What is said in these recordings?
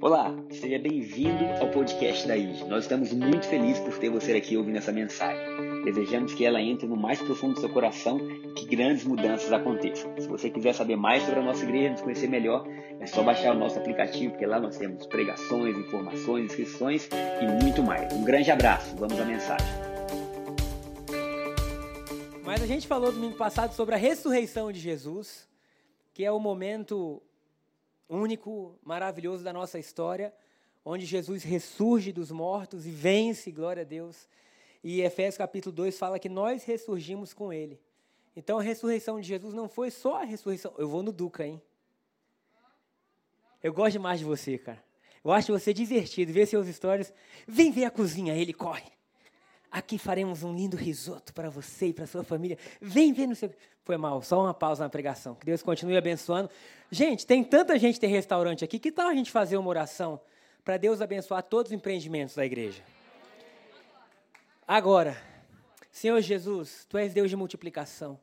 Olá, seja bem-vindo ao podcast da IG. Nós estamos muito felizes por ter você aqui ouvindo essa mensagem. Desejamos que ela entre no mais profundo do seu coração e que grandes mudanças aconteçam. Se você quiser saber mais sobre a nossa igreja, nos conhecer melhor, é só baixar o nosso aplicativo, porque lá nós temos pregações, informações, inscrições e muito mais. Um grande abraço, vamos à mensagem. Mas a gente falou domingo passado sobre a ressurreição de Jesus, que é o momento único, maravilhoso da nossa história, onde Jesus ressurge dos mortos e vence, glória a Deus. E Efésios capítulo 2 fala que nós ressurgimos com ele. Então a ressurreição de Jesus não foi só a ressurreição. Eu vou no Duca, hein? Eu gosto demais de você, cara. Eu acho você divertido, ver seus stories. Vem ver a cozinha, ele corre. Aqui faremos um lindo risoto para você e para sua família. Vem ver no seu. Foi mal, só uma pausa na pregação. Que Deus continue abençoando. Gente, tem tanta gente tem restaurante aqui. Que tal a gente fazer uma oração para Deus abençoar todos os empreendimentos da igreja? Agora, Senhor Jesus, Tu és Deus de multiplicação.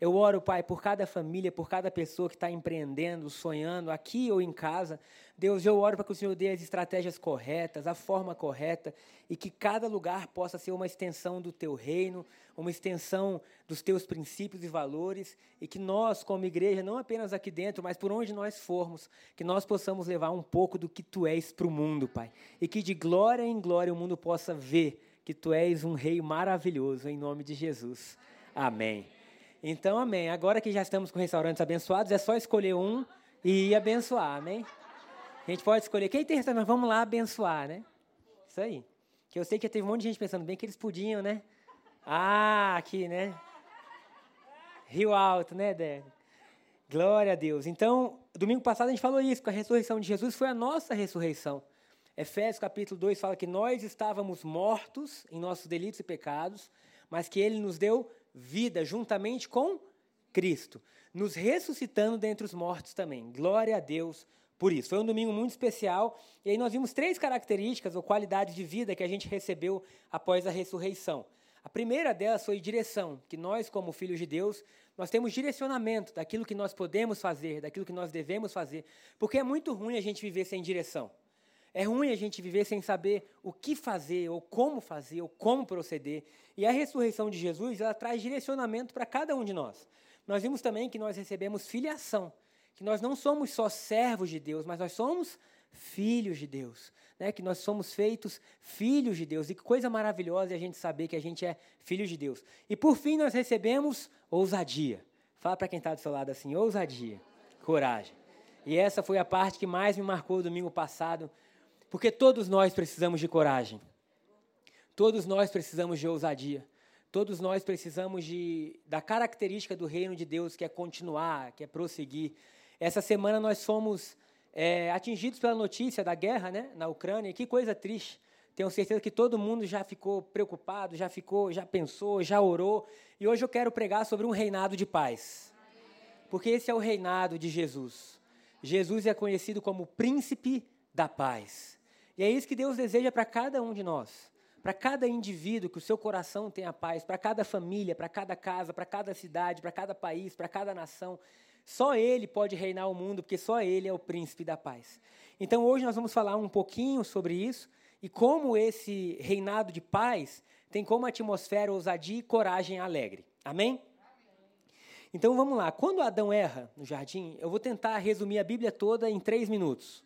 Eu oro, Pai, por cada família, por cada pessoa que está empreendendo, sonhando, aqui ou em casa. Deus, eu oro para que o Senhor dê as estratégias corretas, a forma correta, e que cada lugar possa ser uma extensão do Teu reino, uma extensão dos Teus princípios e valores, e que nós, como igreja, não apenas aqui dentro, mas por onde nós formos, que nós possamos levar um pouco do que Tu és para o mundo, Pai. E que de glória em glória o mundo possa ver que Tu és um Rei maravilhoso, em nome de Jesus. Amém. Então, amém. Agora que já estamos com restaurantes abençoados, é só escolher um e abençoar, amém? A gente pode escolher. Quem tem restaurante, vamos lá abençoar, né? Isso aí. Que eu sei que teve um monte de gente pensando bem que eles podiam, né? Ah, aqui, né? Rio Alto, né, Dé? Glória a Deus. Então, domingo passado a gente falou isso, que a ressurreição de Jesus foi a nossa ressurreição. Efésios capítulo 2 fala que nós estávamos mortos em nossos delitos e pecados, mas que ele nos deu vida juntamente com Cristo, nos ressuscitando dentre os mortos também. Glória a Deus por isso. Foi um domingo muito especial e aí nós vimos três características ou qualidades de vida que a gente recebeu após a ressurreição. A primeira delas foi direção, que nós, como filhos de Deus, nós temos direcionamento daquilo que nós podemos fazer, daquilo que nós devemos fazer, porque é muito ruim a gente viver sem direção. É ruim a gente viver sem saber o que fazer, ou como fazer, ou como proceder. E a ressurreição de Jesus, ela traz direcionamento para cada um de nós. Nós vimos também que nós recebemos filiação, que nós não somos só servos de Deus, mas nós somos filhos de Deus, né? que nós somos feitos filhos de Deus. E que coisa maravilhosa é a gente saber que a gente é filho de Deus. E por fim, nós recebemos ousadia. Fala para quem está do seu lado assim: ousadia, coragem. E essa foi a parte que mais me marcou domingo passado, porque todos nós precisamos de coragem. Todos nós precisamos de ousadia. Todos nós precisamos de, da característica do reino de Deus, que é continuar, que é prosseguir. Essa semana nós fomos é, atingidos pela notícia da guerra né, na Ucrânia. Que coisa triste. Tenho certeza que todo mundo já ficou preocupado, já ficou, já pensou, já orou. E hoje eu quero pregar sobre um reinado de paz. Porque esse é o reinado de Jesus. Jesus é conhecido como príncipe da paz. E é isso que Deus deseja para cada um de nós. Para cada indivíduo, que o seu coração tenha paz, para cada família, para cada casa, para cada cidade, para cada país, para cada nação. Só Ele pode reinar o mundo, porque só Ele é o príncipe da paz. Então hoje nós vamos falar um pouquinho sobre isso e como esse reinado de paz tem como atmosfera ousadia e coragem alegre. Amém? Então vamos lá. Quando Adão erra no jardim, eu vou tentar resumir a Bíblia toda em três minutos.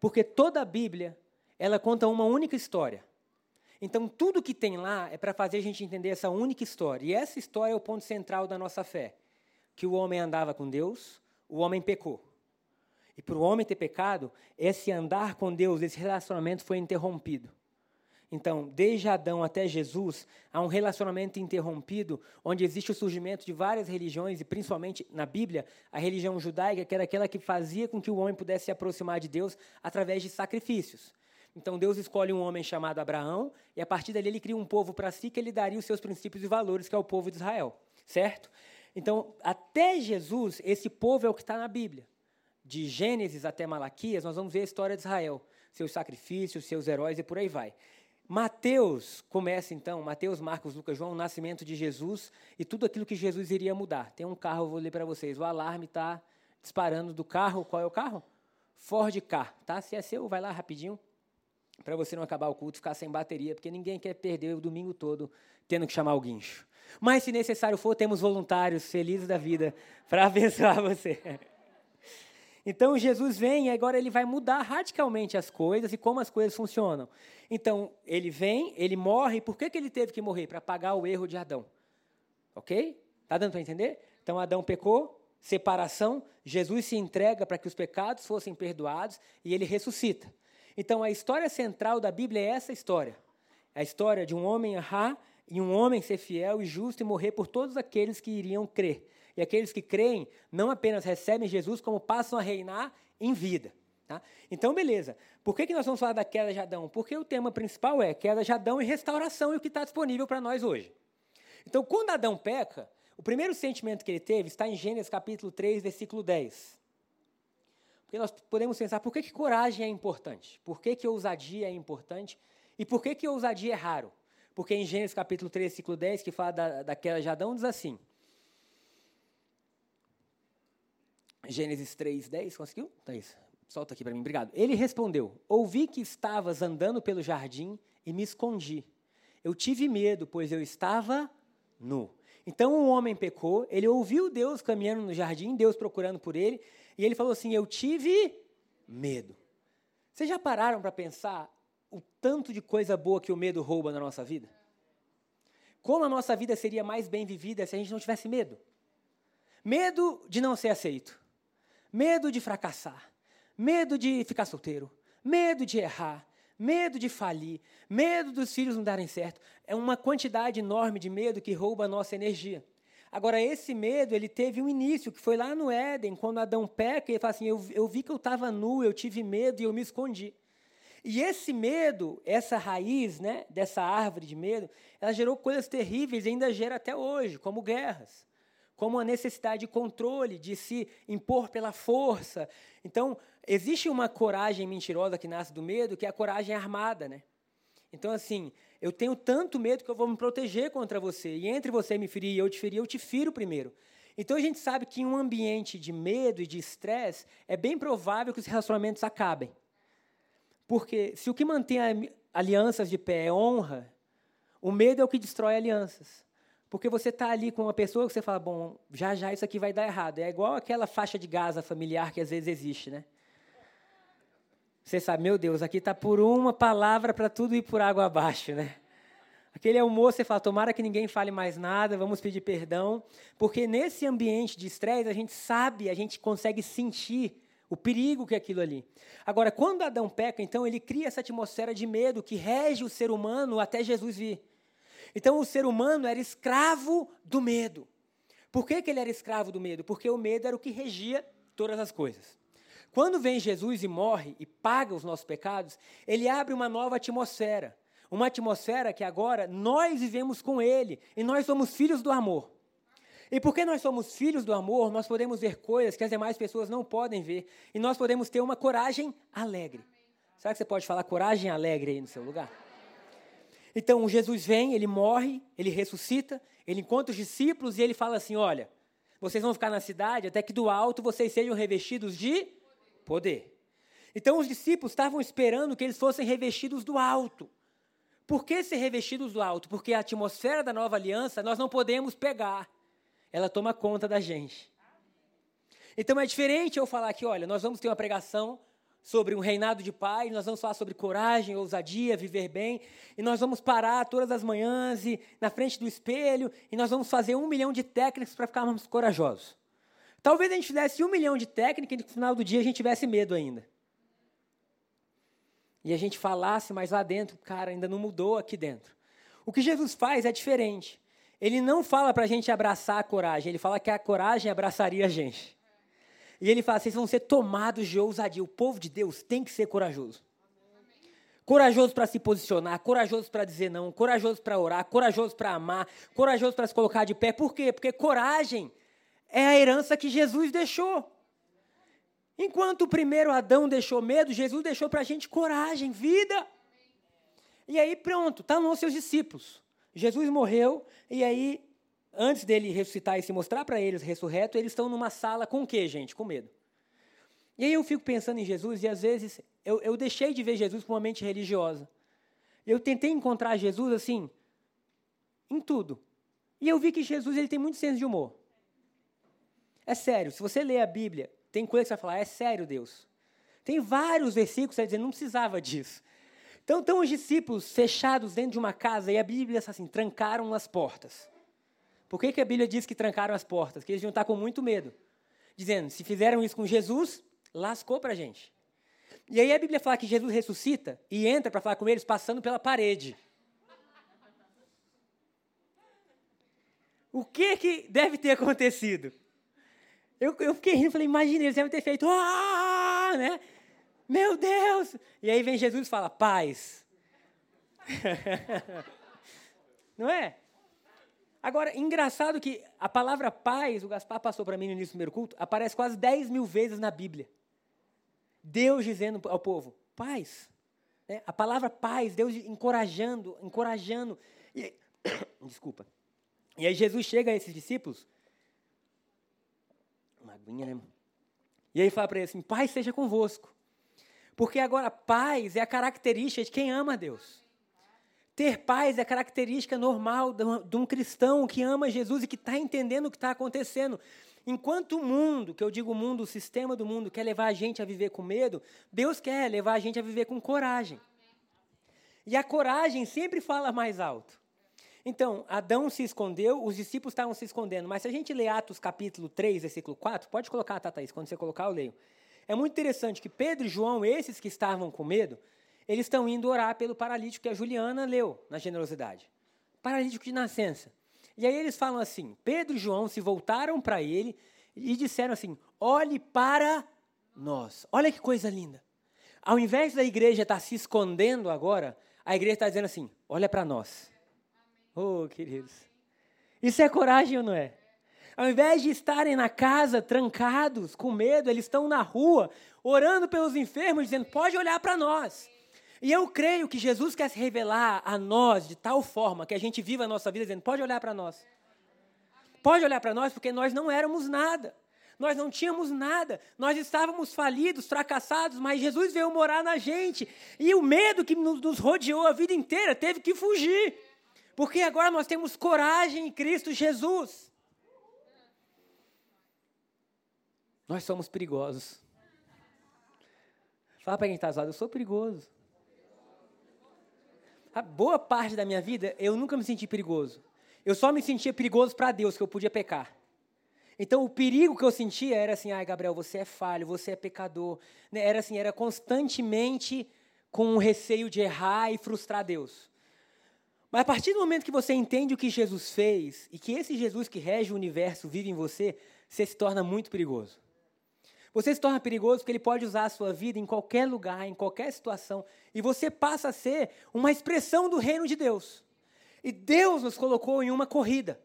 Porque toda a Bíblia ela conta uma única história. Então, tudo que tem lá é para fazer a gente entender essa única história. E essa história é o ponto central da nossa fé. Que o homem andava com Deus, o homem pecou. E para o homem ter pecado, esse andar com Deus, esse relacionamento foi interrompido. Então, desde Adão até Jesus, há um relacionamento interrompido, onde existe o surgimento de várias religiões, e principalmente na Bíblia, a religião judaica, que era aquela que fazia com que o homem pudesse se aproximar de Deus através de sacrifícios. Então Deus escolhe um homem chamado Abraão e a partir dali ele cria um povo para si que ele daria os seus princípios e valores, que é o povo de Israel, certo? Então, até Jesus, esse povo é o que está na Bíblia. De Gênesis até Malaquias, nós vamos ver a história de Israel, seus sacrifícios, seus heróis e por aí vai. Mateus começa então, Mateus, Marcos, Lucas, João, o nascimento de Jesus e tudo aquilo que Jesus iria mudar. Tem um carro, eu vou ler para vocês. O alarme está disparando do carro. Qual é o carro? Ford K, tá? Se é seu, vai lá rapidinho, para você não acabar o culto, ficar sem bateria, porque ninguém quer perder o domingo todo tendo que chamar o guincho. Mas, se necessário for, temos voluntários felizes da vida para abençoar você. Então, Jesus vem e agora ele vai mudar radicalmente as coisas e como as coisas funcionam. Então, ele vem, ele morre. Por que, que ele teve que morrer? Para pagar o erro de Adão. Ok? Está dando para entender? Então, Adão pecou, separação, Jesus se entrega para que os pecados fossem perdoados e ele ressuscita. Então, a história central da Bíblia é essa história. A história de um homem errar e um homem ser fiel e justo e morrer por todos aqueles que iriam crer. E aqueles que creem não apenas recebem Jesus, como passam a reinar em vida. Tá? Então, beleza. Por que, que nós vamos falar da queda de Adão? Porque o tema principal é queda de Adão e restauração e o que está disponível para nós hoje. Então, quando Adão peca, o primeiro sentimento que ele teve está em Gênesis capítulo 3, versículo 10. Porque nós podemos pensar por que, que coragem é importante, por que, que ousadia é importante e por que, que ousadia é raro. Porque em Gênesis capítulo 3, versículo 10, que fala da, da queda de Adão, diz assim. Gênesis 3, 10, conseguiu? Tá isso. Solta aqui para mim, obrigado. Ele respondeu: Ouvi que estavas andando pelo jardim e me escondi. Eu tive medo, pois eu estava nu. Então o homem pecou, ele ouviu Deus caminhando no jardim, Deus procurando por ele, e ele falou assim: Eu tive medo. Vocês já pararam para pensar o tanto de coisa boa que o medo rouba na nossa vida? Como a nossa vida seria mais bem vivida se a gente não tivesse medo? Medo de não ser aceito, medo de fracassar, medo de ficar solteiro, medo de errar, medo de falir, medo dos filhos não darem certo. É uma quantidade enorme de medo que rouba a nossa energia. Agora, esse medo, ele teve um início, que foi lá no Éden, quando Adão peca, e ele fala assim, eu, eu vi que eu estava nu, eu tive medo e eu me escondi. E esse medo, essa raiz né, dessa árvore de medo, ela gerou coisas terríveis e ainda gera até hoje, como guerras, como a necessidade de controle, de se impor pela força. Então, existe uma coragem mentirosa que nasce do medo, que é a coragem armada, né? Então, assim, eu tenho tanto medo que eu vou me proteger contra você. E entre você me ferir e eu te ferir, eu te firo primeiro. Então, a gente sabe que em um ambiente de medo e de estresse, é bem provável que os relacionamentos acabem. Porque se o que mantém alianças de pé é honra, o medo é o que destrói alianças. Porque você está ali com uma pessoa que você fala, bom, já já isso aqui vai dar errado. É igual aquela faixa de Gaza familiar que às vezes existe, né? Você sabe, meu Deus, aqui está por uma palavra para tudo ir por água abaixo, né? Aquele almoço, você fala, tomara que ninguém fale mais nada, vamos pedir perdão. Porque nesse ambiente de estresse, a gente sabe, a gente consegue sentir o perigo que é aquilo ali. Agora, quando Adão peca, então ele cria essa atmosfera de medo que rege o ser humano até Jesus vir. Então o ser humano era escravo do medo. Por que, que ele era escravo do medo? Porque o medo era o que regia todas as coisas. Quando vem Jesus e morre e paga os nossos pecados, ele abre uma nova atmosfera. Uma atmosfera que agora nós vivemos com ele e nós somos filhos do amor. E porque nós somos filhos do amor, nós podemos ver coisas que as demais pessoas não podem ver. E nós podemos ter uma coragem alegre. Será que você pode falar coragem alegre aí no seu lugar? Então, Jesus vem, ele morre, ele ressuscita, ele encontra os discípulos e ele fala assim: Olha, vocês vão ficar na cidade até que do alto vocês sejam revestidos de poder. Então, os discípulos estavam esperando que eles fossem revestidos do alto. Por que ser revestidos do alto? Porque a atmosfera da nova aliança nós não podemos pegar ela toma conta da gente. Então é diferente eu falar que, olha, nós vamos ter uma pregação sobre um reinado de paz, nós vamos falar sobre coragem, ousadia, viver bem, e nós vamos parar todas as manhãs e na frente do espelho, e nós vamos fazer um milhão de técnicas para ficarmos corajosos. Talvez a gente fizesse um milhão de técnicas e no final do dia a gente tivesse medo ainda. E a gente falasse, mas lá dentro, cara, ainda não mudou aqui dentro. O que Jesus faz é diferente. Ele não fala para a gente abraçar a coragem, ele fala que a coragem abraçaria a gente. E ele fala: vocês vão ser tomados de ousadia. O povo de Deus tem que ser corajoso. Corajoso para se posicionar, corajoso para dizer não, corajoso para orar, corajoso para amar, corajoso para se colocar de pé. Por quê? Porque coragem é a herança que Jesus deixou. Enquanto o primeiro Adão deixou medo, Jesus deixou para a gente coragem, vida. E aí pronto, estão tá nos seus discípulos. Jesus morreu e aí, antes dele ressuscitar e se mostrar para eles ressurreto, eles estão numa sala com o quê, gente? Com medo. E aí eu fico pensando em Jesus e às vezes eu, eu deixei de ver Jesus com uma mente religiosa. Eu tentei encontrar Jesus assim, em tudo. E eu vi que Jesus ele tem muito senso de humor. É sério, se você ler a Bíblia, tem coisa que você vai falar, é sério, Deus. Tem vários versículos que você dizer, não precisava disso. Então, estão os discípulos fechados dentro de uma casa e a Bíblia diz assim, trancaram as portas. Por que, que a Bíblia diz que trancaram as portas? Porque eles iam estar com muito medo. Dizendo, se fizeram isso com Jesus, lascou para a gente. E aí a Bíblia fala que Jesus ressuscita e entra para falar com eles passando pela parede. O que, que deve ter acontecido? Eu, eu fiquei rindo, falei, imagina, eles devem ter feito, ah, né? Meu Deus! E aí vem Jesus e fala, paz. Não é? Agora, engraçado que a palavra paz, o Gaspar passou para mim no início do primeiro culto, aparece quase 10 mil vezes na Bíblia. Deus dizendo ao povo, paz. Né? A palavra paz, Deus encorajando, encorajando. E, desculpa. E aí Jesus chega a esses discípulos, né? E aí fala para eles assim, paz seja convosco. Porque agora paz é a característica de quem ama a Deus. Ter paz é característica normal de um cristão que ama Jesus e que está entendendo o que está acontecendo. Enquanto o mundo, que eu digo o mundo, o sistema do mundo, quer levar a gente a viver com medo, Deus quer levar a gente a viver com coragem. E a coragem sempre fala mais alto. Então, Adão se escondeu, os discípulos estavam se escondendo, mas se a gente ler Atos capítulo 3, versículo 4, pode colocar, Tataís, quando você colocar eu leio. É muito interessante que Pedro e João, esses que estavam com medo, eles estão indo orar pelo paralítico que a Juliana leu na generosidade. Paralítico de nascença. E aí eles falam assim: Pedro e João se voltaram para ele e disseram assim: olhe para nós. Olha que coisa linda. Ao invés da igreja estar tá se escondendo agora, a igreja está dizendo assim: olha para nós. Oh, queridos. Isso é coragem ou não é? Ao invés de estarem na casa trancados, com medo, eles estão na rua, orando pelos enfermos, dizendo: pode olhar para nós. E eu creio que Jesus quer se revelar a nós de tal forma que a gente viva a nossa vida dizendo: pode olhar para nós. Pode olhar para nós porque nós não éramos nada. Nós não tínhamos nada. Nós estávamos falidos, fracassados, mas Jesus veio morar na gente. E o medo que nos rodeou a vida inteira teve que fugir. Porque agora nós temos coragem em Cristo Jesus. Nós somos perigosos. Fala para quem está zoado, eu sou perigoso. A boa parte da minha vida, eu nunca me senti perigoso. Eu só me sentia perigoso para Deus, que eu podia pecar. Então, o perigo que eu sentia era assim, ai, Gabriel, você é falho, você é pecador. Né, era assim, era constantemente com o receio de errar e frustrar Deus. Mas a partir do momento que você entende o que Jesus fez, e que esse Jesus que rege o universo vive em você, você se torna muito perigoso. Você se torna perigoso porque ele pode usar a sua vida em qualquer lugar, em qualquer situação, e você passa a ser uma expressão do reino de Deus. E Deus nos colocou em uma corrida.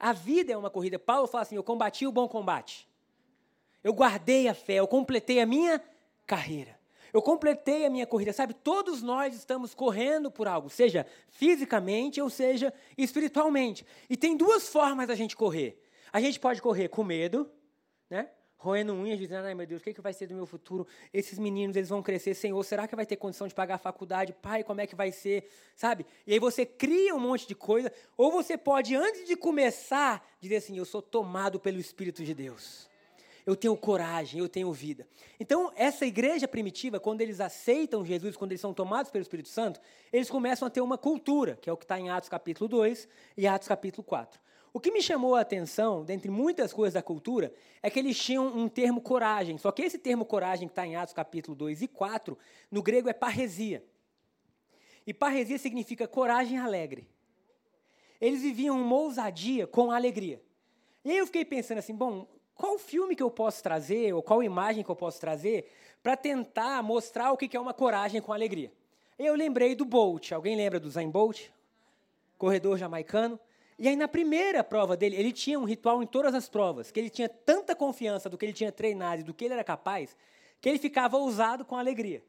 A vida é uma corrida. Paulo fala assim: Eu combati o bom combate. Eu guardei a fé, eu completei a minha carreira. Eu completei a minha corrida. Sabe, todos nós estamos correndo por algo, seja fisicamente ou seja espiritualmente. E tem duas formas da gente correr. A gente pode correr com medo, né? roendo unhas, dizendo, ai meu Deus, o que, que vai ser do meu futuro? Esses meninos, eles vão crescer, Senhor, será que vai ter condição de pagar a faculdade? Pai, como é que vai ser? Sabe? E aí você cria um monte de coisa, ou você pode, antes de começar, dizer assim, eu sou tomado pelo Espírito de Deus. Eu tenho coragem, eu tenho vida. Então, essa igreja primitiva, quando eles aceitam Jesus, quando eles são tomados pelo Espírito Santo, eles começam a ter uma cultura, que é o que está em Atos capítulo 2 e Atos capítulo 4. O que me chamou a atenção, dentre muitas coisas da cultura, é que eles tinham um termo coragem. Só que esse termo coragem que está em Atos capítulo 2 e 4, no grego é parresia. E parresia significa coragem alegre. Eles viviam uma ousadia com alegria. E aí eu fiquei pensando assim, bom, qual filme que eu posso trazer, ou qual imagem que eu posso trazer, para tentar mostrar o que é uma coragem com alegria? Eu lembrei do Bolt. Alguém lembra do Zayn Bolt? Corredor jamaicano. E aí, na primeira prova dele, ele tinha um ritual em todas as provas, que ele tinha tanta confiança do que ele tinha treinado e do que ele era capaz, que ele ficava ousado com alegria.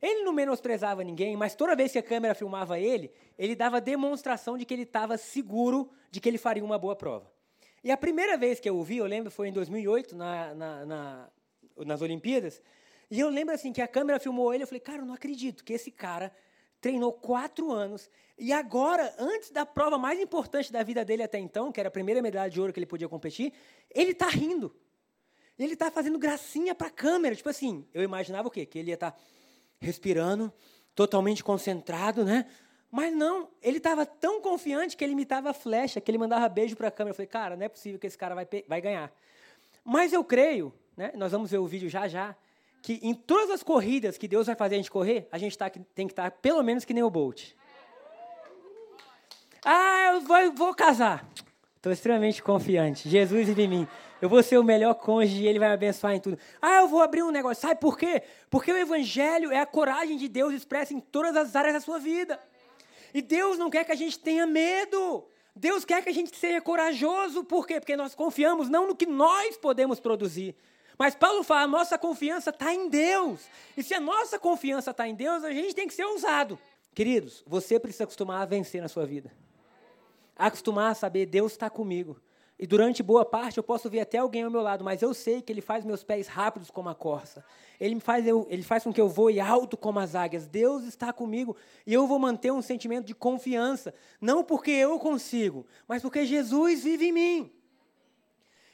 Ele não menosprezava ninguém, mas toda vez que a câmera filmava ele, ele dava demonstração de que ele estava seguro de que ele faria uma boa prova. E a primeira vez que eu o vi, eu lembro, foi em 2008, na, na, na nas Olimpíadas. E eu lembro assim que a câmera filmou ele, eu falei, cara, eu não acredito que esse cara treinou quatro anos e agora, antes da prova mais importante da vida dele até então, que era a primeira medalha de ouro que ele podia competir, ele está rindo. Ele está fazendo gracinha para a câmera. Tipo assim, eu imaginava o quê? Que ele ia estar tá respirando, totalmente concentrado, né? Mas não, ele estava tão confiante que ele imitava a flecha, que ele mandava beijo para a câmera. Eu falei, cara, não é possível que esse cara vai, vai ganhar. Mas eu creio, né? nós vamos ver o vídeo já já, que em todas as corridas que Deus vai fazer a gente correr, a gente tá, tem que estar tá pelo menos que nem o Bolt. Ah, eu vou, eu vou casar. Estou extremamente confiante. Jesus vive em mim. Eu vou ser o melhor cônjuge e ele vai me abençoar em tudo. Ah, eu vou abrir um negócio. Sabe por quê? Porque o evangelho é a coragem de Deus expressa em todas as áreas da sua vida. E Deus não quer que a gente tenha medo. Deus quer que a gente seja corajoso. Por quê? Porque nós confiamos não no que nós podemos produzir. Mas Paulo fala, a nossa confiança está em Deus. E se a nossa confiança está em Deus, a gente tem que ser ousado. Queridos, você precisa acostumar a vencer na sua vida. Acostumar a saber, Deus está comigo. E durante boa parte eu posso ver até alguém ao meu lado, mas eu sei que Ele faz meus pés rápidos como a corça. Ele, me faz, eu, ele faz com que eu voe alto como as águias. Deus está comigo e eu vou manter um sentimento de confiança. Não porque eu consigo, mas porque Jesus vive em mim.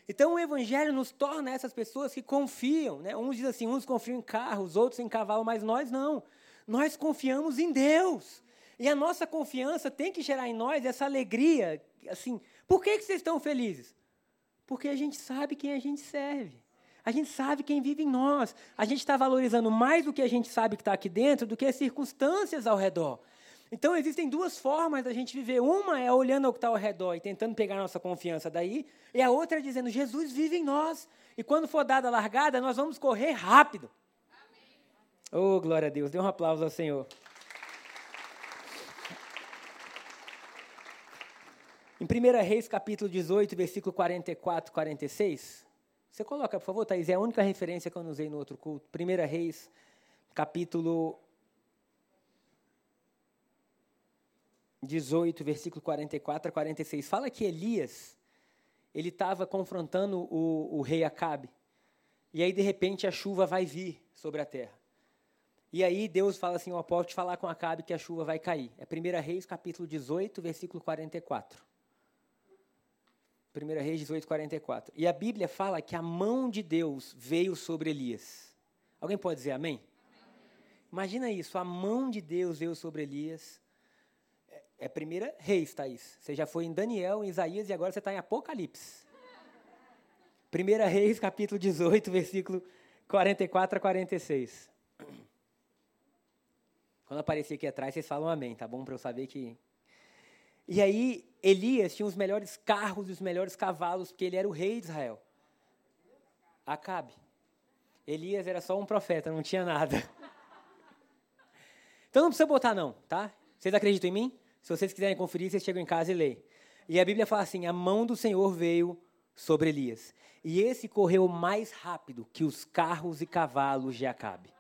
Então o Evangelho nos torna essas pessoas que confiam. Né? Uns dizem assim, uns confiam em carros, outros em cavalo, mas nós não. Nós confiamos em Deus. E a nossa confiança tem que gerar em nós essa alegria, assim, por que, que vocês estão felizes? Porque a gente sabe quem a gente serve. A gente sabe quem vive em nós. A gente está valorizando mais o que a gente sabe que está aqui dentro do que as circunstâncias ao redor. Então, existem duas formas da gente viver. Uma é olhando ao que está ao redor e tentando pegar nossa confiança daí. E a outra é dizendo: Jesus vive em nós. E quando for dada a largada, nós vamos correr rápido. Amém. Oh, glória a Deus. Dê um aplauso ao Senhor. Em 1 Reis, capítulo 18, versículo 44 46. Você coloca, por favor, Thaís, é a única referência que eu usei no outro culto. 1 Reis, capítulo 18, versículo 44 a 46. Fala que Elias, ele estava confrontando o, o rei Acabe. E aí, de repente, a chuva vai vir sobre a terra. E aí Deus fala assim, posso te falar com Acabe que a chuva vai cair. É 1 Reis, capítulo 18, versículo 44. 1 Reis 18, 44. E a Bíblia fala que a mão de Deus veio sobre Elias. Alguém pode dizer amém? amém? Imagina isso, a mão de Deus veio sobre Elias. É, é 1 Reis, Thaís. Você já foi em Daniel, em Isaías e agora você está em Apocalipse. 1 Reis, capítulo 18, versículo 44 a 46. Quando aparecer aqui atrás, vocês falam amém, tá bom? Para eu saber que e aí, Elias tinha os melhores carros e os melhores cavalos, porque ele era o rei de Israel. Acabe. Elias era só um profeta, não tinha nada. Então não precisa botar, não, tá? Vocês acreditam em mim? Se vocês quiserem conferir, vocês chegam em casa e leem. E a Bíblia fala assim: a mão do Senhor veio sobre Elias. E esse correu mais rápido que os carros e cavalos de Acabe.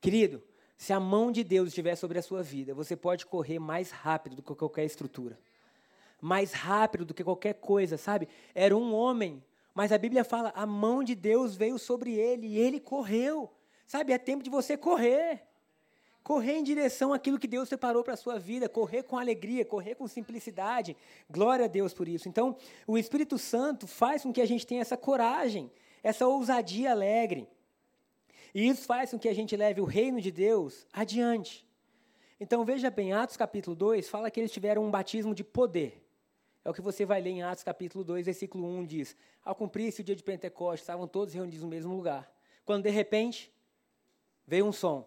Querido, se a mão de Deus estiver sobre a sua vida, você pode correr mais rápido do que qualquer estrutura. Mais rápido do que qualquer coisa, sabe? Era um homem, mas a Bíblia fala: a mão de Deus veio sobre ele e ele correu. Sabe? É tempo de você correr. Correr em direção àquilo que Deus separou para a sua vida, correr com alegria, correr com simplicidade. Glória a Deus por isso. Então, o Espírito Santo faz com que a gente tenha essa coragem, essa ousadia alegre. E isso faz com que a gente leve o reino de Deus adiante. Então veja bem, Atos capítulo 2 fala que eles tiveram um batismo de poder. É o que você vai ler em Atos capítulo 2, versículo 1 diz: Ao cumprir-se o dia de Pentecostes, estavam todos reunidos no mesmo lugar. Quando de repente veio um som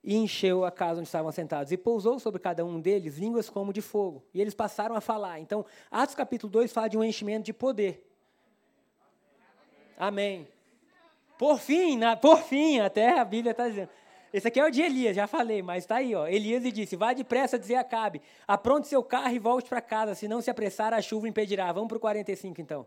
e encheu a casa onde estavam sentados, e pousou sobre cada um deles línguas como de fogo, e eles passaram a falar. Então, Atos capítulo 2 fala de um enchimento de poder. Amém. Por fim, na, por fim, até a Bíblia está dizendo. Esse aqui é o de Elias, já falei, mas está aí. Ó. Elias lhe disse: Vá depressa dizer a Acabe, apronte seu carro e volte para casa, se não se apressar, a chuva impedirá. Vamos para o 45 então.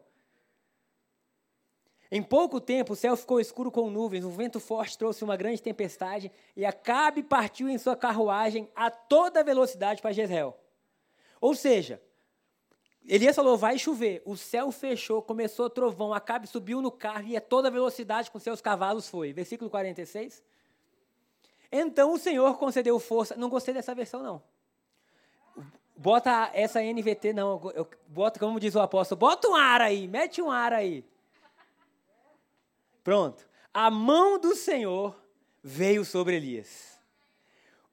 Em pouco tempo o céu ficou escuro com nuvens, um vento forte trouxe uma grande tempestade, e Acabe partiu em sua carruagem a toda velocidade para Jezreel. Ou seja, Elias falou: vai chover. O céu fechou, começou trovão. Acabe subiu no carro e a toda velocidade com seus cavalos foi. Versículo 46. Então o Senhor concedeu força. Não gostei dessa versão, não. Bota essa NVT, não. Eu, bota, como diz o apóstolo, bota um ar aí, mete um ar aí. Pronto. A mão do Senhor veio sobre Elias,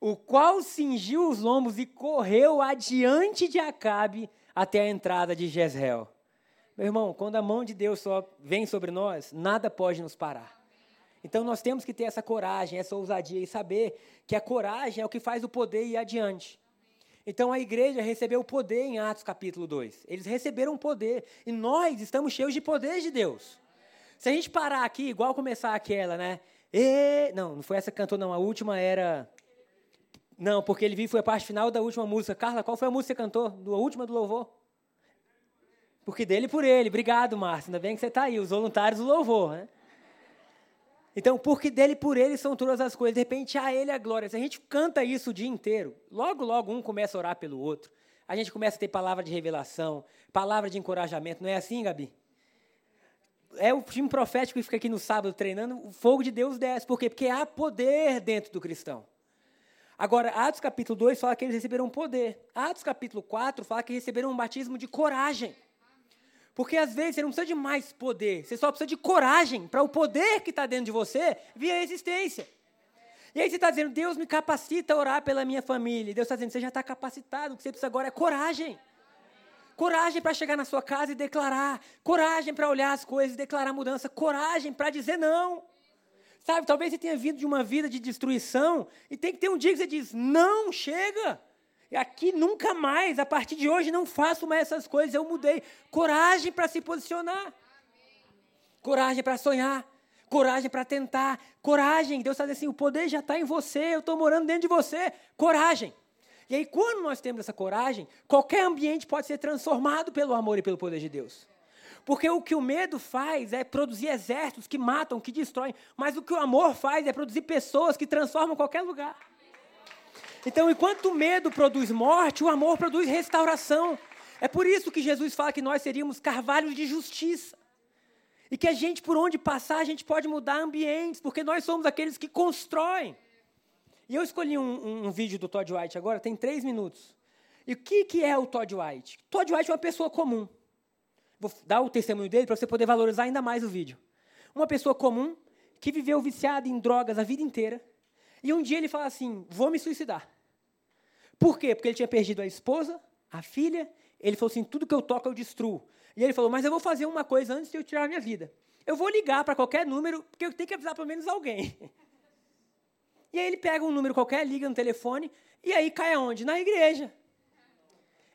o qual cingiu os lombos e correu adiante de Acabe até a entrada de Jezreel. Meu irmão, quando a mão de Deus só vem sobre nós, nada pode nos parar. Então nós temos que ter essa coragem, essa ousadia e saber que a coragem é o que faz o poder ir adiante. Então a igreja recebeu o poder em Atos capítulo 2. Eles receberam poder e nós estamos cheios de poder de Deus. Se a gente parar aqui, igual começar aquela, né? E... Não, não foi essa que cantou, não. A última era. Não, porque ele viu, foi a parte final da última música. Carla, qual foi a música que você cantou? A última do louvor? Porque dele por ele. Obrigado, Márcio. Ainda bem que você está aí, os voluntários do louvor, né? Então, porque dele por ele são todas as coisas. De repente, a ele a glória. Se a gente canta isso o dia inteiro, logo, logo um começa a orar pelo outro. A gente começa a ter palavra de revelação, palavra de encorajamento. Não é assim, Gabi? É o time profético que fica aqui no sábado treinando, o fogo de Deus desce. Por quê? Porque há poder dentro do cristão. Agora, Atos capítulo 2 fala que eles receberam poder. Atos capítulo 4 fala que receberam um batismo de coragem. Porque às vezes você não precisa de mais poder, você só precisa de coragem para o poder que está dentro de você vir a existência. E aí você está dizendo, Deus me capacita a orar pela minha família. E Deus está dizendo, você já está capacitado, o que você precisa agora é coragem. Coragem para chegar na sua casa e declarar. Coragem para olhar as coisas e declarar mudança. Coragem para dizer não. Sabe, talvez você tenha vindo de uma vida de destruição e tem que ter um dia que você diz: não, chega. Aqui nunca mais, a partir de hoje, não faço mais essas coisas. Eu mudei. Coragem para se posicionar. Coragem para sonhar. Coragem para tentar. Coragem. Deus está dizendo assim: o poder já está em você. Eu estou morando dentro de você. Coragem. E aí, quando nós temos essa coragem, qualquer ambiente pode ser transformado pelo amor e pelo poder de Deus. Porque o que o medo faz é produzir exércitos que matam, que destroem. Mas o que o amor faz é produzir pessoas que transformam qualquer lugar. Então, enquanto o medo produz morte, o amor produz restauração. É por isso que Jesus fala que nós seríamos carvalhos de justiça. E que a gente, por onde passar, a gente pode mudar ambientes, porque nós somos aqueles que constroem. E eu escolhi um, um, um vídeo do Todd White agora, tem três minutos. E o que, que é o Todd White? Todd White é uma pessoa comum. Vou dar o testemunho dele para você poder valorizar ainda mais o vídeo. Uma pessoa comum que viveu viciada em drogas a vida inteira. E um dia ele fala assim: vou me suicidar. Por quê? Porque ele tinha perdido a esposa, a filha. Ele falou assim: tudo que eu toco eu destruo. E ele falou: mas eu vou fazer uma coisa antes de eu tirar a minha vida. Eu vou ligar para qualquer número, porque eu tenho que avisar pelo menos alguém. E aí ele pega um número qualquer, liga no telefone, e aí cai aonde? Na igreja.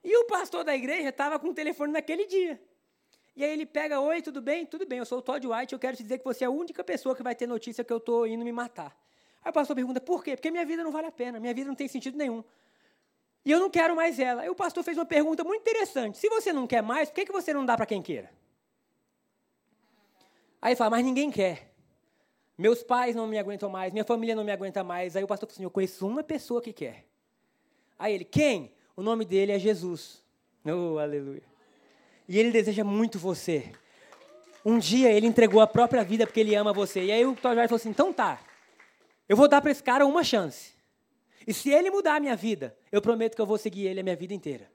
E o pastor da igreja estava com o telefone naquele dia. E aí ele pega, oi, tudo bem? Tudo bem, eu sou o Todd White, eu quero te dizer que você é a única pessoa que vai ter notícia que eu estou indo me matar. Aí o pastor pergunta, por quê? Porque minha vida não vale a pena, minha vida não tem sentido nenhum. E eu não quero mais ela. Aí o pastor fez uma pergunta muito interessante. Se você não quer mais, por que, que você não dá para quem queira? Aí fala, mas ninguém quer. Meus pais não me aguentam mais, minha família não me aguenta mais. Aí o pastor falou assim: Eu conheço uma pessoa que quer. Aí ele, quem? O nome dele é Jesus. Oh, aleluia. E ele deseja muito você. Um dia ele entregou a própria vida porque ele ama você. E aí o Todd falou assim: então tá, eu vou dar para esse cara uma chance. E se ele mudar a minha vida, eu prometo que eu vou seguir ele a minha vida inteira.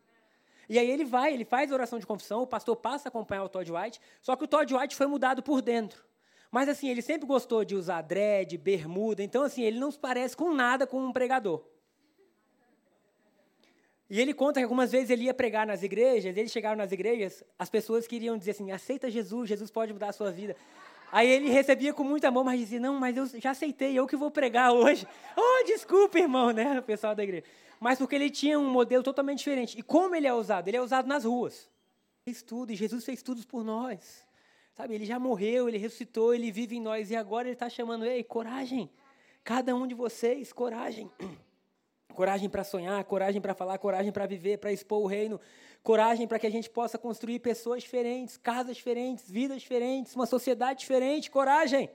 E aí ele vai, ele faz a oração de confissão, o pastor passa a acompanhar o Todd White, só que o Todd White foi mudado por dentro. Mas assim, ele sempre gostou de usar dread, bermuda, então assim, ele não se parece com nada com um pregador. E ele conta que algumas vezes ele ia pregar nas igrejas, eles chegaram nas igrejas, as pessoas queriam dizer assim: aceita Jesus, Jesus pode mudar a sua vida. Aí ele recebia com muito amor, mas dizia: não, mas eu já aceitei, eu que vou pregar hoje. Oh, desculpa, irmão, né? O pessoal da igreja. Mas porque ele tinha um modelo totalmente diferente. E como ele é usado? Ele é usado nas ruas. Fez tudo, e Jesus fez tudo por nós. Sabe, ele já morreu, ele ressuscitou, ele vive em nós e agora ele está chamando, ei, coragem. Cada um de vocês, coragem. Coragem para sonhar, coragem para falar, coragem para viver, para expor o reino, coragem para que a gente possa construir pessoas diferentes, casas diferentes, vidas diferentes, uma sociedade diferente. Coragem.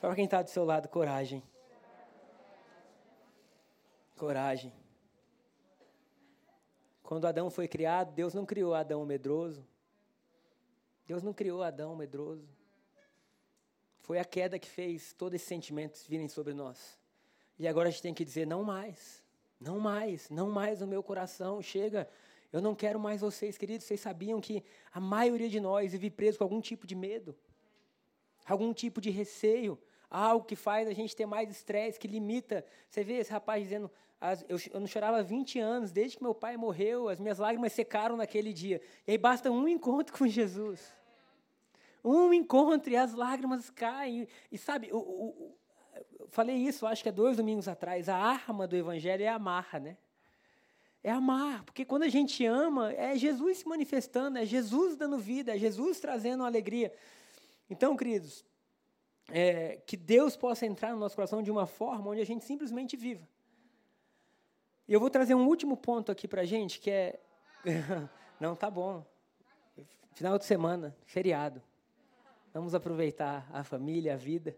Fala quem está do seu lado, coragem. Coragem. Quando Adão foi criado, Deus não criou Adão medroso. Deus não criou Adão medroso. Foi a queda que fez todos esses sentimentos virem sobre nós. E agora a gente tem que dizer: não mais, não mais, não mais no meu coração, chega. Eu não quero mais vocês, queridos. Vocês sabiam que a maioria de nós vive preso com algum tipo de medo, algum tipo de receio, algo que faz a gente ter mais estresse, que limita. Você vê esse rapaz dizendo: eu, eu não chorava há 20 anos, desde que meu pai morreu, as minhas lágrimas secaram naquele dia. E aí basta um encontro com Jesus. Um encontro e as lágrimas caem. E sabe, o, o, falei isso, acho que é dois domingos atrás. A arma do evangelho é amar, né? É amar, porque quando a gente ama, é Jesus se manifestando, é Jesus dando vida, é Jesus trazendo alegria. Então, queridos, é, que Deus possa entrar no nosso coração de uma forma onde a gente simplesmente viva. E eu vou trazer um último ponto aqui para a gente, que é. Não, tá bom. Final de semana, feriado. Vamos aproveitar a família, a vida.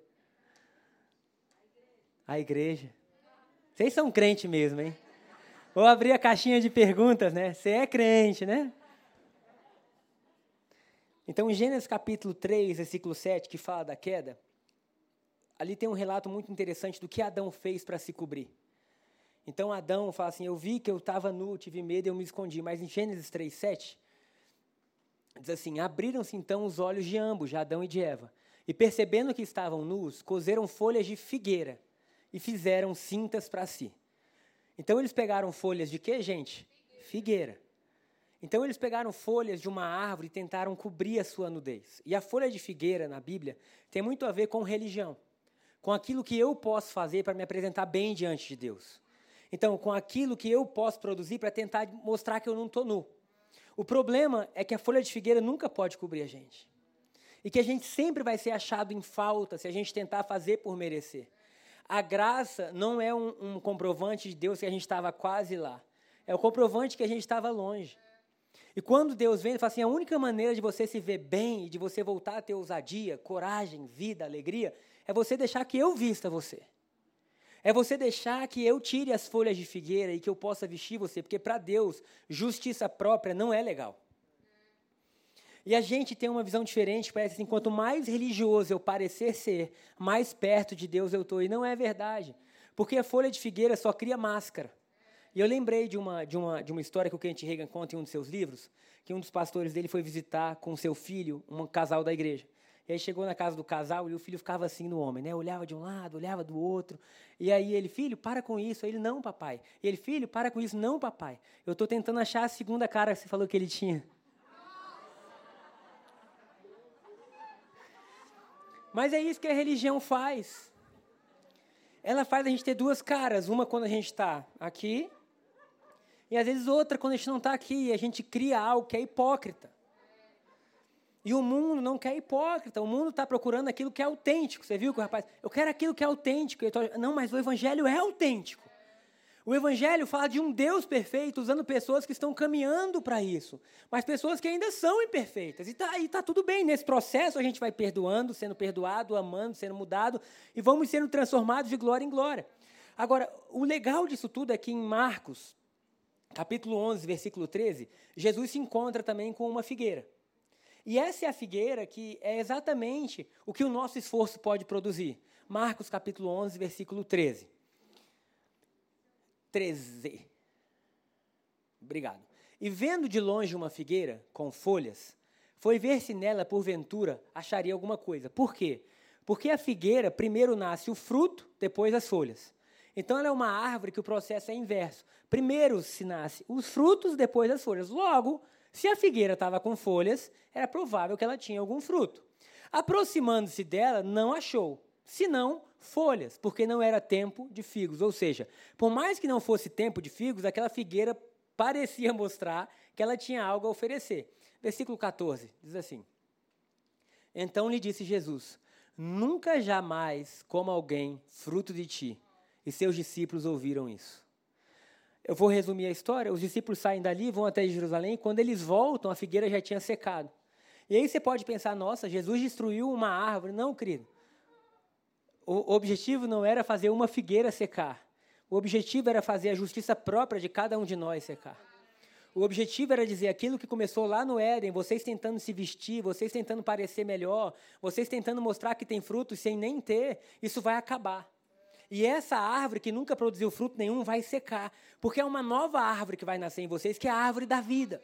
A igreja. Vocês são crente mesmo, hein? Vou abrir a caixinha de perguntas, né? Você é crente, né? Então, em Gênesis capítulo 3, versículo 7, que fala da queda, ali tem um relato muito interessante do que Adão fez para se cobrir. Então Adão fala assim: Eu vi que eu estava nu, tive medo e eu me escondi. Mas em Gênesis 3, 7, diz assim: Abriram-se então os olhos de ambos, de Adão e de Eva, e percebendo que estavam nus, cozeram folhas de figueira e fizeram cintas para si. Então eles pegaram folhas de quê, gente? Figueira. Então eles pegaram folhas de uma árvore e tentaram cobrir a sua nudez. E a folha de figueira na Bíblia tem muito a ver com religião, com aquilo que eu posso fazer para me apresentar bem diante de Deus. Então, com aquilo que eu posso produzir para tentar mostrar que eu não estou nu. O problema é que a folha de figueira nunca pode cobrir a gente. E que a gente sempre vai ser achado em falta se a gente tentar fazer por merecer. A graça não é um, um comprovante de Deus que a gente estava quase lá. É o comprovante que a gente estava longe. E quando Deus vem, ele fala assim: a única maneira de você se ver bem e de você voltar a ter ousadia, coragem, vida, alegria, é você deixar que eu vista você. É você deixar que eu tire as folhas de figueira e que eu possa vestir você, porque para Deus, justiça própria não é legal. E a gente tem uma visão diferente, parece assim, quanto mais religioso eu parecer ser, mais perto de Deus eu estou. E não é verdade. Porque a folha de figueira só cria máscara. E eu lembrei de uma, de uma, de uma história que o Kent Reagan conta em um dos seus livros, que um dos pastores dele foi visitar com seu filho um casal da igreja. E aí chegou na casa do casal e o filho ficava assim no homem, né? Olhava de um lado, olhava do outro. E aí ele, filho, para com isso. Aí ele, não, papai. E ele, filho, para com isso. Não, papai. Eu estou tentando achar a segunda cara que você falou que ele tinha. Mas é isso que a religião faz. Ela faz a gente ter duas caras. Uma quando a gente está aqui. E às vezes outra quando a gente não está aqui. E a gente cria algo que é hipócrita. E o mundo não quer hipócrita, o mundo está procurando aquilo que é autêntico. Você viu que o rapaz, eu quero aquilo que é autêntico. Tô, não, mas o evangelho é autêntico. O evangelho fala de um Deus perfeito usando pessoas que estão caminhando para isso, mas pessoas que ainda são imperfeitas. E está tá tudo bem, nesse processo a gente vai perdoando, sendo perdoado, amando, sendo mudado, e vamos sendo transformados de glória em glória. Agora, o legal disso tudo é que em Marcos, capítulo 11, versículo 13, Jesus se encontra também com uma figueira. E essa é a figueira que é exatamente o que o nosso esforço pode produzir. Marcos capítulo 11, versículo 13. 13. Obrigado. E vendo de longe uma figueira com folhas, foi ver se nela, porventura, acharia alguma coisa. Por quê? Porque a figueira primeiro nasce o fruto, depois as folhas. Então ela é uma árvore que o processo é inverso. Primeiro se nasce os frutos, depois as folhas. Logo, se a figueira estava com folhas, era provável que ela tinha algum fruto. Aproximando-se dela, não achou, senão folhas, porque não era tempo de figos. Ou seja, por mais que não fosse tempo de figos, aquela figueira parecia mostrar que ela tinha algo a oferecer. Versículo 14 diz assim: Então lhe disse Jesus: Nunca jamais coma alguém fruto de ti. E seus discípulos ouviram isso. Eu vou resumir a história. Os discípulos saem dali, vão até Jerusalém. Quando eles voltam, a figueira já tinha secado. E aí você pode pensar: nossa, Jesus destruiu uma árvore. Não, querido. O objetivo não era fazer uma figueira secar. O objetivo era fazer a justiça própria de cada um de nós secar. O objetivo era dizer aquilo que começou lá no Éden, vocês tentando se vestir, vocês tentando parecer melhor, vocês tentando mostrar que tem frutos sem nem ter, isso vai acabar. E essa árvore que nunca produziu fruto nenhum vai secar, porque é uma nova árvore que vai nascer em vocês, que é a árvore da vida,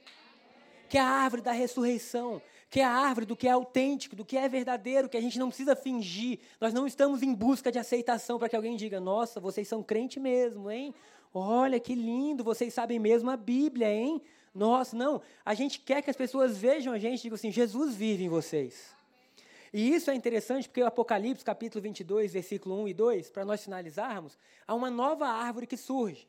que é a árvore da ressurreição, que é a árvore do que é autêntico, do que é verdadeiro, que a gente não precisa fingir. Nós não estamos em busca de aceitação para que alguém diga: "Nossa, vocês são crente mesmo, hein? Olha que lindo, vocês sabem mesmo a Bíblia, hein? Nossa, não. A gente quer que as pessoas vejam a gente e digam assim: Jesus vive em vocês. E isso é interessante porque o Apocalipse, capítulo 22, versículo 1 e 2, para nós finalizarmos, há uma nova árvore que surge.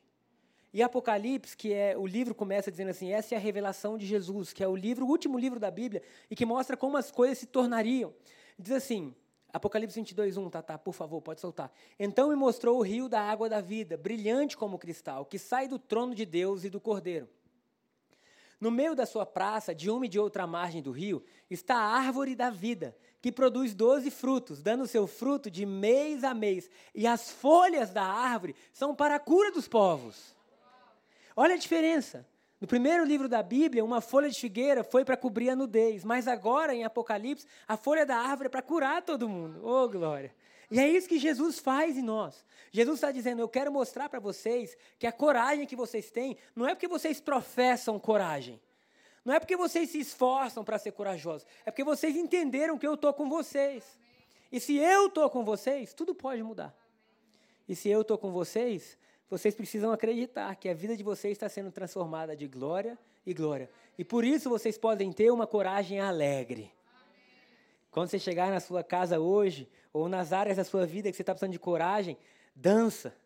E Apocalipse, que é o livro começa dizendo assim, essa é a revelação de Jesus, que é o livro, o último livro da Bíblia, e que mostra como as coisas se tornariam. Diz assim, Apocalipse 22, 1, Tatá, por favor, pode soltar. Então me mostrou o rio da água da vida, brilhante como cristal, que sai do trono de Deus e do Cordeiro. No meio da sua praça, de uma e de outra margem do rio, está a árvore da vida, que produz doze frutos, dando seu fruto de mês a mês. E as folhas da árvore são para a cura dos povos. Olha a diferença. No primeiro livro da Bíblia, uma folha de figueira foi para cobrir a nudez, mas agora, em Apocalipse, a folha da árvore é para curar todo mundo. Oh, glória! E é isso que Jesus faz em nós. Jesus está dizendo: Eu quero mostrar para vocês que a coragem que vocês têm não é porque vocês professam coragem, não é porque vocês se esforçam para ser corajosos, é porque vocês entenderam que eu estou com vocês. E se eu estou com vocês, tudo pode mudar. E se eu estou com vocês, vocês precisam acreditar que a vida de vocês está sendo transformada de glória e glória. E por isso vocês podem ter uma coragem alegre. Quando você chegar na sua casa hoje, ou nas áreas da sua vida que você está precisando de coragem, dança.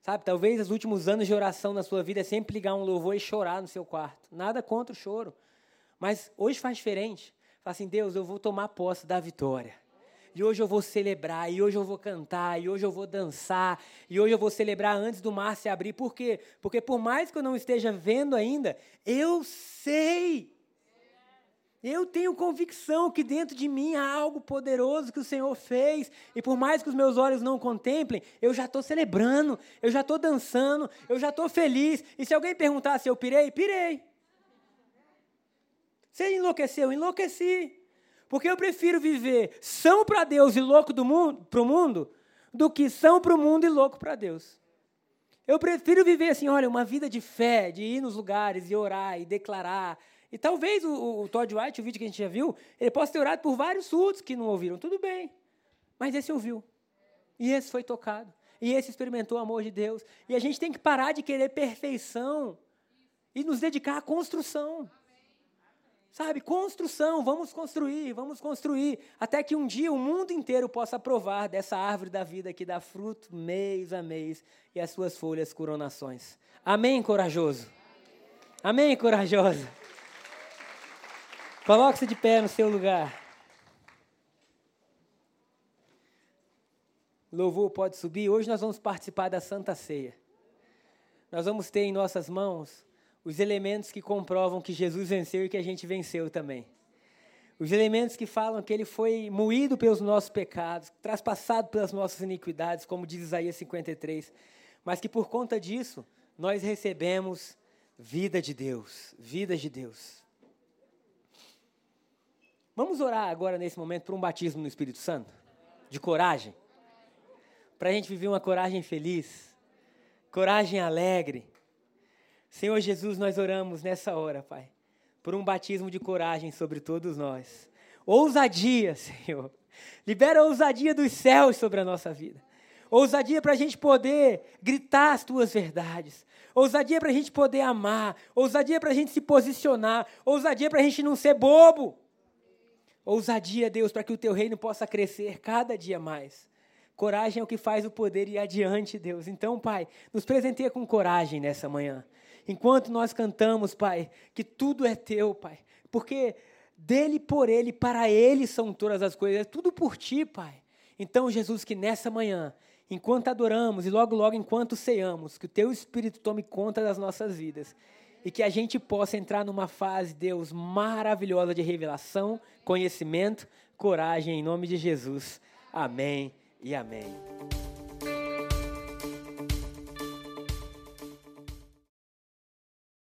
Sabe, talvez os últimos anos de oração na sua vida é sempre ligar um louvor e chorar no seu quarto. Nada contra o choro. Mas hoje faz diferente. Fala assim, Deus, eu vou tomar posse da vitória e hoje eu vou celebrar, e hoje eu vou cantar, e hoje eu vou dançar, e hoje eu vou celebrar antes do mar se abrir. Por quê? Porque por mais que eu não esteja vendo ainda, eu sei. Eu tenho convicção que dentro de mim há algo poderoso que o Senhor fez, e por mais que os meus olhos não contemplem, eu já estou celebrando, eu já estou dançando, eu já estou feliz. E se alguém perguntar se eu pirei, pirei. Você enlouqueceu? Enlouqueci. Porque eu prefiro viver são para Deus e louco para o mundo do que são para o mundo e louco para Deus. Eu prefiro viver assim, olha, uma vida de fé, de ir nos lugares e orar e declarar. E talvez o, o Todd White, o vídeo que a gente já viu, ele possa ter orado por vários surdos que não ouviram. Tudo bem. Mas esse ouviu. E esse foi tocado. E esse experimentou o amor de Deus. E a gente tem que parar de querer perfeição e nos dedicar à construção. Sabe, construção, vamos construir, vamos construir, até que um dia o mundo inteiro possa provar dessa árvore da vida que dá fruto mês a mês e as suas folhas coronações. Amém, corajoso? Amém, corajosa? Coloque-se de pé no seu lugar. Louvor pode subir. Hoje nós vamos participar da Santa Ceia. Nós vamos ter em nossas mãos os elementos que comprovam que Jesus venceu e que a gente venceu também. Os elementos que falam que ele foi moído pelos nossos pecados, traspassado pelas nossas iniquidades, como diz Isaías 53, mas que por conta disso nós recebemos vida de Deus, vida de Deus. Vamos orar agora nesse momento por um batismo no Espírito Santo, de coragem, para a gente viver uma coragem feliz, coragem alegre, Senhor Jesus, nós oramos nessa hora, Pai, por um batismo de coragem sobre todos nós. Ousadia, Senhor. Libera a ousadia dos céus sobre a nossa vida. Ousadia para a gente poder gritar as tuas verdades. Ousadia para a gente poder amar. Ousadia para a gente se posicionar. Ousadia para a gente não ser bobo. Ousadia, Deus, para que o teu reino possa crescer cada dia mais. Coragem é o que faz o poder ir adiante, Deus. Então, Pai, nos presenteia com coragem nessa manhã enquanto nós cantamos, Pai, que tudo é teu, Pai, porque dele, por ele, para ele são todas as coisas, é tudo por ti, Pai. Então, Jesus, que nessa manhã, enquanto adoramos e logo, logo, enquanto ceamos, que o teu Espírito tome conta das nossas vidas e que a gente possa entrar numa fase, Deus, maravilhosa de revelação, conhecimento, coragem, em nome de Jesus. Amém e amém.